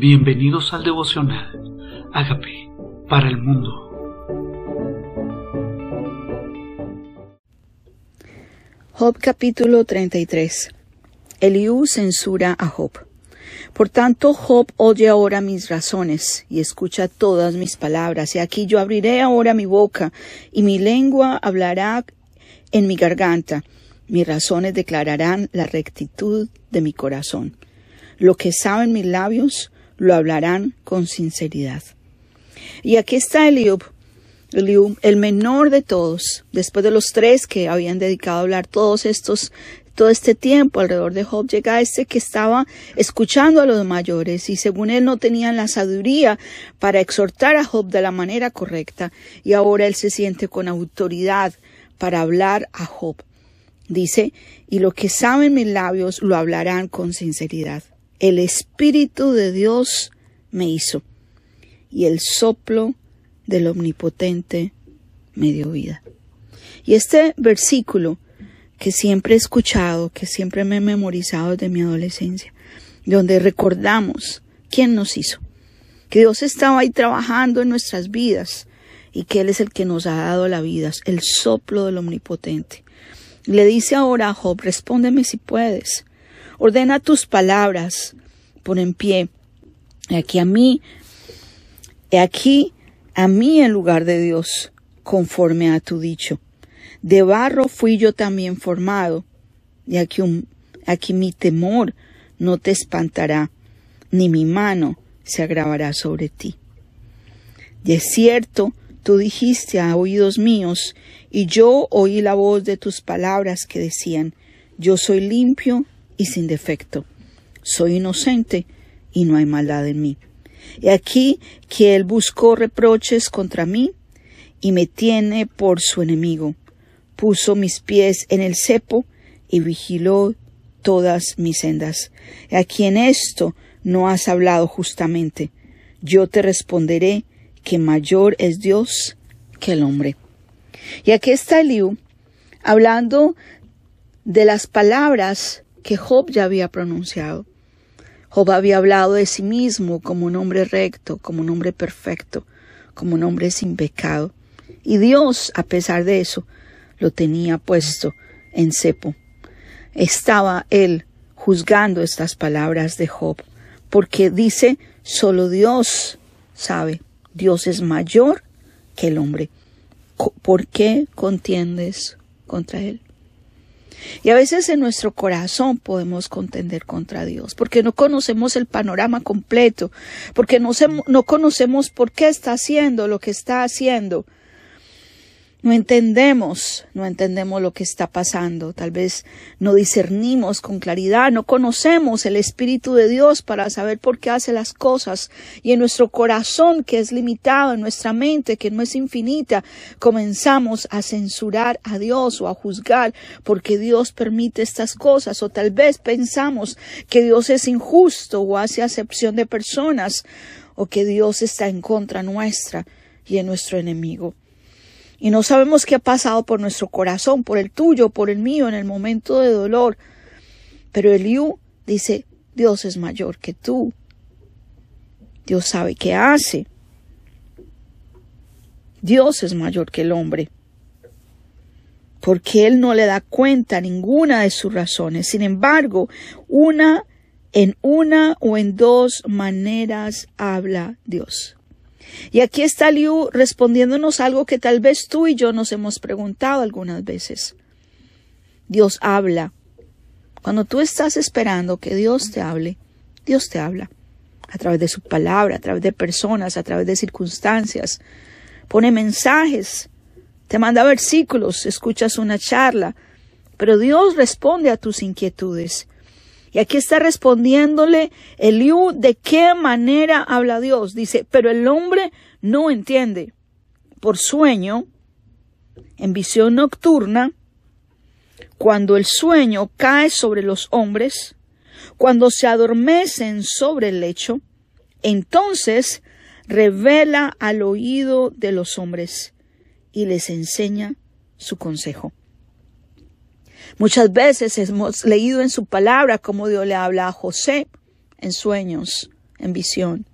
Bienvenidos al devocional. Hágame para el mundo. Job capítulo 33. Eliú censura a Job. Por tanto, Job oye ahora mis razones y escucha todas mis palabras. Y aquí yo abriré ahora mi boca y mi lengua hablará en mi garganta. Mis razones declararán la rectitud de mi corazón. Lo que saben mis labios lo hablarán con sinceridad. Y aquí está Eliub, el menor de todos, después de los tres que habían dedicado a hablar todos estos todo este tiempo alrededor de Job llega este que estaba escuchando a los mayores y según él no tenían la sabiduría para exhortar a Job de la manera correcta y ahora él se siente con autoridad para hablar a Job. Dice, y lo que saben mis labios lo hablarán con sinceridad el Espíritu de Dios me hizo y el soplo del Omnipotente me dio vida. Y este versículo que siempre he escuchado, que siempre me he memorizado desde mi adolescencia, donde recordamos quién nos hizo, que Dios estaba ahí trabajando en nuestras vidas y que Él es el que nos ha dado la vida, el soplo del Omnipotente. Le dice ahora a Job, respóndeme si puedes. Ordena tus palabras, pon en pie. Aquí a mí, aquí a mí en lugar de Dios, conforme a tu dicho. De barro fui yo también formado, y aquí, aquí mi temor no te espantará, ni mi mano se agravará sobre ti. De cierto, tú dijiste a oídos míos, y yo oí la voz de tus palabras que decían, yo soy limpio y sin defecto. Soy inocente y no hay maldad en mí. Y aquí que él buscó reproches contra mí y me tiene por su enemigo. Puso mis pies en el cepo y vigiló todas mis sendas. Y aquí en esto no has hablado justamente. Yo te responderé que mayor es Dios que el hombre. Y aquí está Eliú hablando de las palabras que Job ya había pronunciado. Job había hablado de sí mismo como un hombre recto, como un hombre perfecto, como un hombre sin pecado. Y Dios, a pesar de eso, lo tenía puesto en cepo. Estaba él juzgando estas palabras de Job, porque dice, solo Dios sabe, Dios es mayor que el hombre. ¿Por qué contiendes contra él? Y a veces en nuestro corazón podemos contender contra Dios, porque no conocemos el panorama completo, porque no, no conocemos por qué está haciendo lo que está haciendo. No entendemos, no entendemos lo que está pasando, tal vez no discernimos con claridad, no conocemos el Espíritu de Dios para saber por qué hace las cosas. Y en nuestro corazón que es limitado, en nuestra mente que no es infinita, comenzamos a censurar a Dios o a juzgar porque Dios permite estas cosas. O tal vez pensamos que Dios es injusto o hace acepción de personas o que Dios está en contra nuestra y en nuestro enemigo y no sabemos qué ha pasado por nuestro corazón, por el tuyo, por el mío, en el momento de dolor. Pero Eliú dice, Dios es mayor que tú. Dios sabe qué hace. Dios es mayor que el hombre. Porque Él no le da cuenta ninguna de sus razones. Sin embargo, una en una o en dos maneras habla Dios. Y aquí está Liu respondiéndonos algo que tal vez tú y yo nos hemos preguntado algunas veces. Dios habla. Cuando tú estás esperando que Dios te hable, Dios te habla. A través de su palabra, a través de personas, a través de circunstancias. Pone mensajes, te manda versículos, escuchas una charla. Pero Dios responde a tus inquietudes. Y aquí está respondiéndole Eliú de qué manera habla Dios. Dice, pero el hombre no entiende. Por sueño, en visión nocturna, cuando el sueño cae sobre los hombres, cuando se adormecen sobre el lecho, entonces revela al oído de los hombres y les enseña su consejo. Muchas veces hemos leído en su palabra cómo Dios le habla a José en sueños, en visión,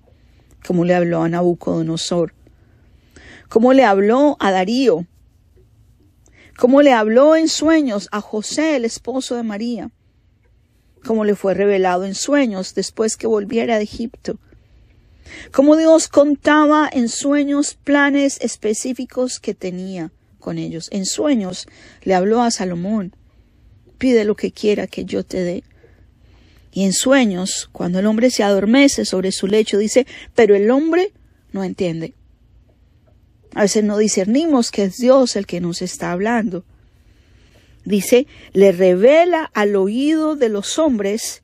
como le habló a Nabucodonosor, como le habló a Darío, como le habló en sueños a José, el esposo de María, como le fue revelado en sueños después que volviera de Egipto, como Dios contaba en sueños planes específicos que tenía con ellos. En sueños le habló a Salomón, pide lo que quiera que yo te dé. Y en sueños, cuando el hombre se adormece sobre su lecho, dice, pero el hombre no entiende. A veces no discernimos que es Dios el que nos está hablando. Dice, le revela al oído de los hombres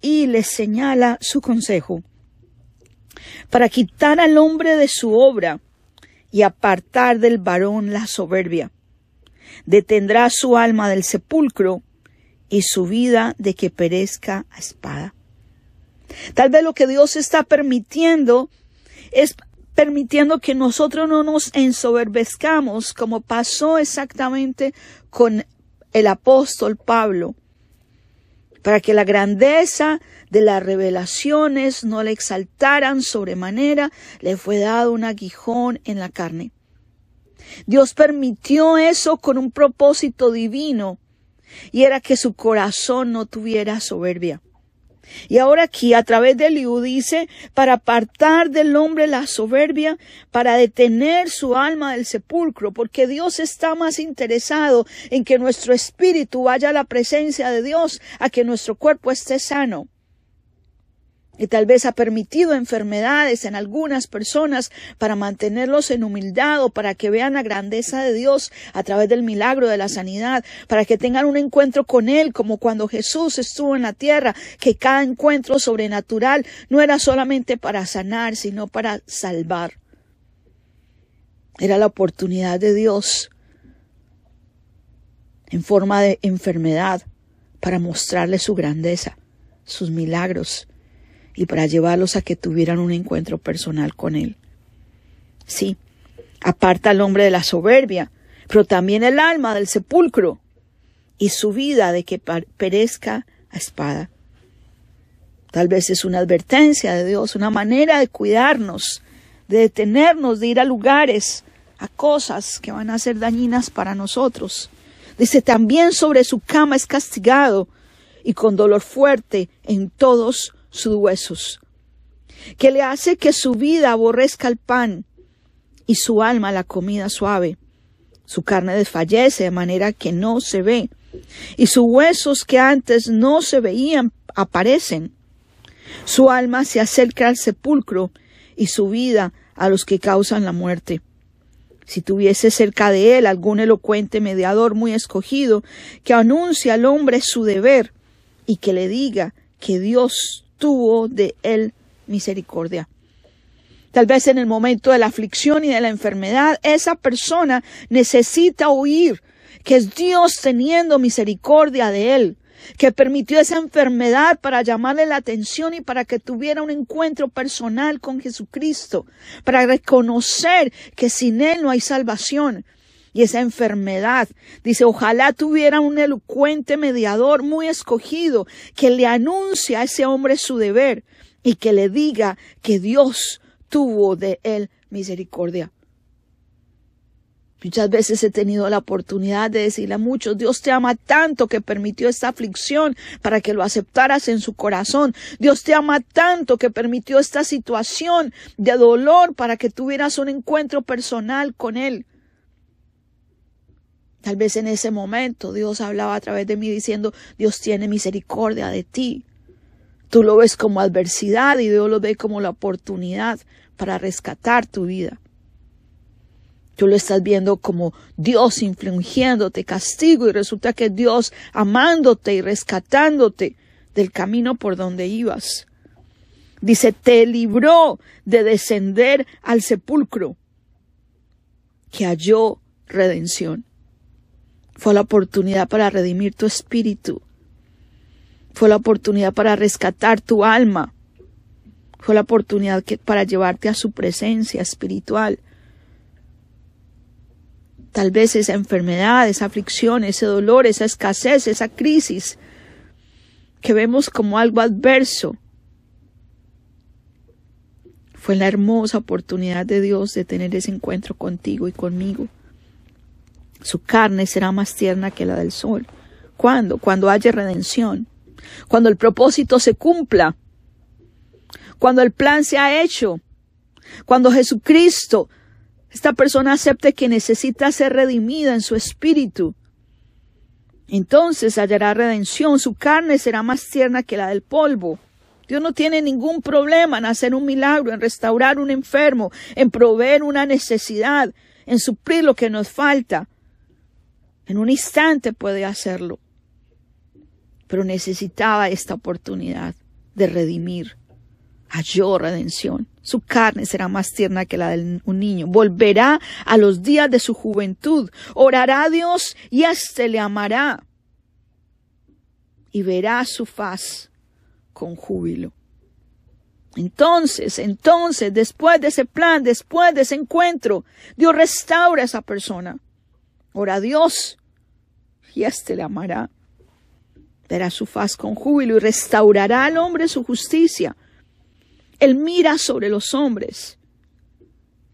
y les señala su consejo para quitar al hombre de su obra y apartar del varón la soberbia. Detendrá su alma del sepulcro y su vida de que perezca a espada. Tal vez lo que Dios está permitiendo es permitiendo que nosotros no nos ensoberbezcamos como pasó exactamente con el apóstol Pablo, para que la grandeza de las revelaciones no le exaltaran sobremanera, le fue dado un aguijón en la carne. Dios permitió eso con un propósito divino, y era que su corazón no tuviera soberbia. Y ahora aquí a través de Liu dice, para apartar del hombre la soberbia, para detener su alma del sepulcro, porque Dios está más interesado en que nuestro espíritu vaya a la presencia de Dios, a que nuestro cuerpo esté sano y tal vez ha permitido enfermedades en algunas personas para mantenerlos en humildad o para que vean la grandeza de Dios a través del milagro de la sanidad, para que tengan un encuentro con Él como cuando Jesús estuvo en la tierra, que cada encuentro sobrenatural no era solamente para sanar, sino para salvar. Era la oportunidad de Dios en forma de enfermedad para mostrarle su grandeza, sus milagros, y para llevarlos a que tuvieran un encuentro personal con Él. Sí, aparta al hombre de la soberbia, pero también el alma del sepulcro y su vida de que perezca a espada. Tal vez es una advertencia de Dios, una manera de cuidarnos, de detenernos, de ir a lugares, a cosas que van a ser dañinas para nosotros. Dice, también sobre su cama es castigado y con dolor fuerte en todos sus huesos, que le hace que su vida aborrezca el pan y su alma la comida suave. Su carne desfallece de manera que no se ve, y sus huesos que antes no se veían aparecen. Su alma se acerca al sepulcro y su vida a los que causan la muerte. Si tuviese cerca de él algún elocuente mediador muy escogido que anuncie al hombre su deber y que le diga que Dios tuvo de él misericordia. Tal vez en el momento de la aflicción y de la enfermedad, esa persona necesita oír que es Dios teniendo misericordia de él, que permitió esa enfermedad para llamarle la atención y para que tuviera un encuentro personal con Jesucristo, para reconocer que sin Él no hay salvación, y esa enfermedad. Dice, ojalá tuviera un elocuente mediador muy escogido que le anuncie a ese hombre su deber y que le diga que Dios tuvo de él misericordia. Muchas veces he tenido la oportunidad de decirle a muchos, Dios te ama tanto que permitió esta aflicción para que lo aceptaras en su corazón. Dios te ama tanto que permitió esta situación de dolor para que tuvieras un encuentro personal con Él. Tal vez en ese momento Dios hablaba a través de mí diciendo, Dios tiene misericordia de ti. Tú lo ves como adversidad y Dios lo ve como la oportunidad para rescatar tu vida. Tú lo estás viendo como Dios infligiéndote castigo y resulta que Dios amándote y rescatándote del camino por donde ibas. Dice, te libró de descender al sepulcro que halló redención. Fue la oportunidad para redimir tu espíritu. Fue la oportunidad para rescatar tu alma. Fue la oportunidad para llevarte a su presencia espiritual. Tal vez esa enfermedad, esa aflicción, ese dolor, esa escasez, esa crisis que vemos como algo adverso, Fue la hermosa oportunidad de Dios de tener ese encuentro contigo y conmigo. Su carne será más tierna que la del sol. ¿Cuándo? Cuando haya redención. Cuando el propósito se cumpla. Cuando el plan se ha hecho. Cuando Jesucristo, esta persona acepte que necesita ser redimida en su espíritu. Entonces hallará redención. Su carne será más tierna que la del polvo. Dios no tiene ningún problema en hacer un milagro, en restaurar un enfermo, en proveer una necesidad, en suplir lo que nos falta. En un instante puede hacerlo. Pero necesitaba esta oportunidad de redimir. Halló redención. Su carne será más tierna que la de un niño. Volverá a los días de su juventud. Orará a Dios y éste le amará. Y verá su faz con júbilo. Entonces, entonces, después de ese plan, después de ese encuentro, Dios restaura a esa persona. Ora a Dios y éste le amará. Verá su faz con júbilo y restaurará al hombre su justicia. Él mira sobre los hombres.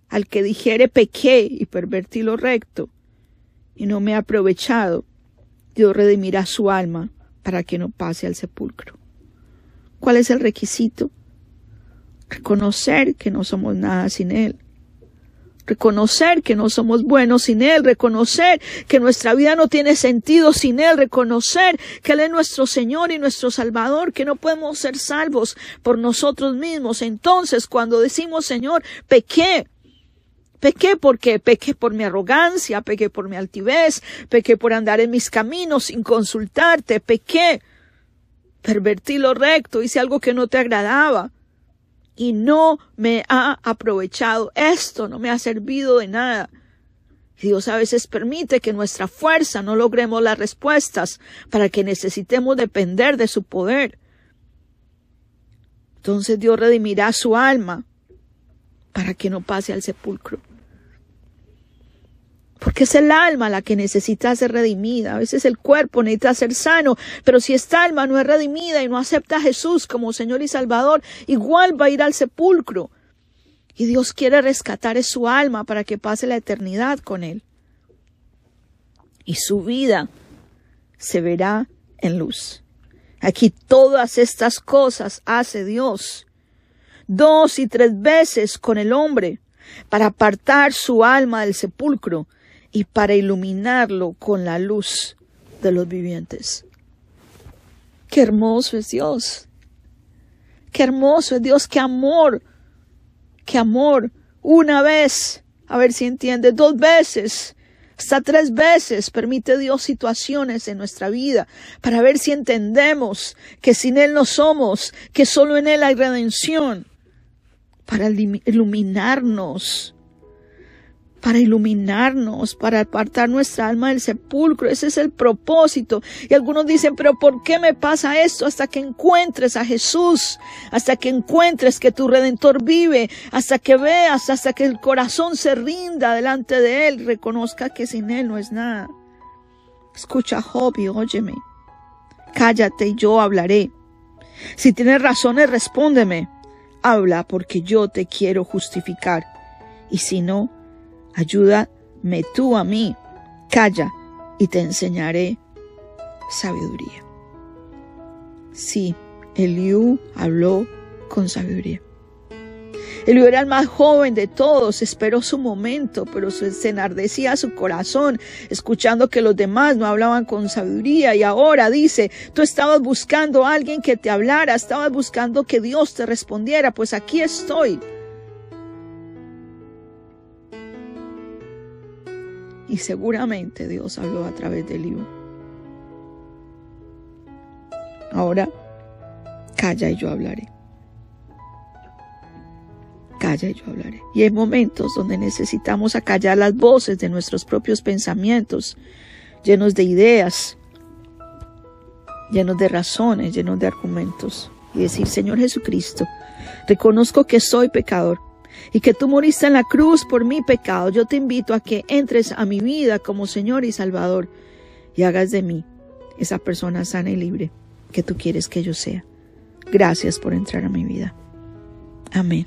Al que dijere pequé y pervertí lo recto y no me ha aprovechado, Dios redimirá su alma para que no pase al sepulcro. ¿Cuál es el requisito? Reconocer que no somos nada sin Él reconocer que no somos buenos sin Él, reconocer que nuestra vida no tiene sentido sin Él, reconocer que Él es nuestro Señor y nuestro Salvador, que no podemos ser salvos por nosotros mismos. Entonces, cuando decimos, Señor, pequé, Pequé porque pequé por mi arrogancia, pequé por mi altivez, pequé por andar en mis caminos sin consultarte, pequé, pervertí lo recto, hice algo que no te agradaba y no me ha aprovechado. Esto no me ha servido de nada. Dios a veces permite que nuestra fuerza no logremos las respuestas para que necesitemos depender de su poder. Entonces Dios redimirá su alma para que no pase al sepulcro porque es el alma la que necesita ser redimida. A veces el cuerpo necesita ser sano, pero si esta alma no es redimida y no acepta a Jesús como Señor y Salvador, igual va a ir al sepulcro. Y Dios quiere rescatar su alma para que pase la eternidad con Él. Y su vida se verá en luz. Aquí todas estas cosas hace Dios dos y tres veces con el hombre para apartar su alma del sepulcro y para iluminarlo con la luz de los vivientes. Qué hermoso es Dios. Qué hermoso es Dios, qué amor. Qué amor. Una vez, a ver si entiende, dos veces, hasta tres veces permite Dios situaciones en nuestra vida para ver si entendemos que sin Él no somos, que solo en Él hay redención, para iluminarnos para iluminarnos, para apartar nuestra alma del sepulcro. Ese es el propósito. Y algunos dicen, pero ¿por qué me pasa esto? Hasta que encuentres a Jesús, hasta que encuentres que tu redentor vive, hasta que veas, hasta que el corazón se rinda delante de Él, reconozca que sin Él no es nada. Escucha, Job, y óyeme. Cállate y yo hablaré. Si tienes razones, respóndeme. Habla porque yo te quiero justificar. Y si no, Ayúdame tú a mí. Calla y te enseñaré sabiduría. Sí, Eliú habló con sabiduría. Eliú era el más joven de todos, esperó su momento, pero se enardecía su corazón, escuchando que los demás no hablaban con sabiduría. Y ahora dice, tú estabas buscando a alguien que te hablara, estabas buscando que Dios te respondiera, pues aquí estoy. Y seguramente Dios habló a través del libro. Ahora, calla y yo hablaré. Calla y yo hablaré. Y hay momentos donde necesitamos acallar las voces de nuestros propios pensamientos, llenos de ideas, llenos de razones, llenos de argumentos. Y decir, Señor Jesucristo, reconozco que soy pecador y que tú moriste en la cruz por mi pecado, yo te invito a que entres a mi vida como Señor y Salvador y hagas de mí esa persona sana y libre que tú quieres que yo sea. Gracias por entrar a mi vida. Amén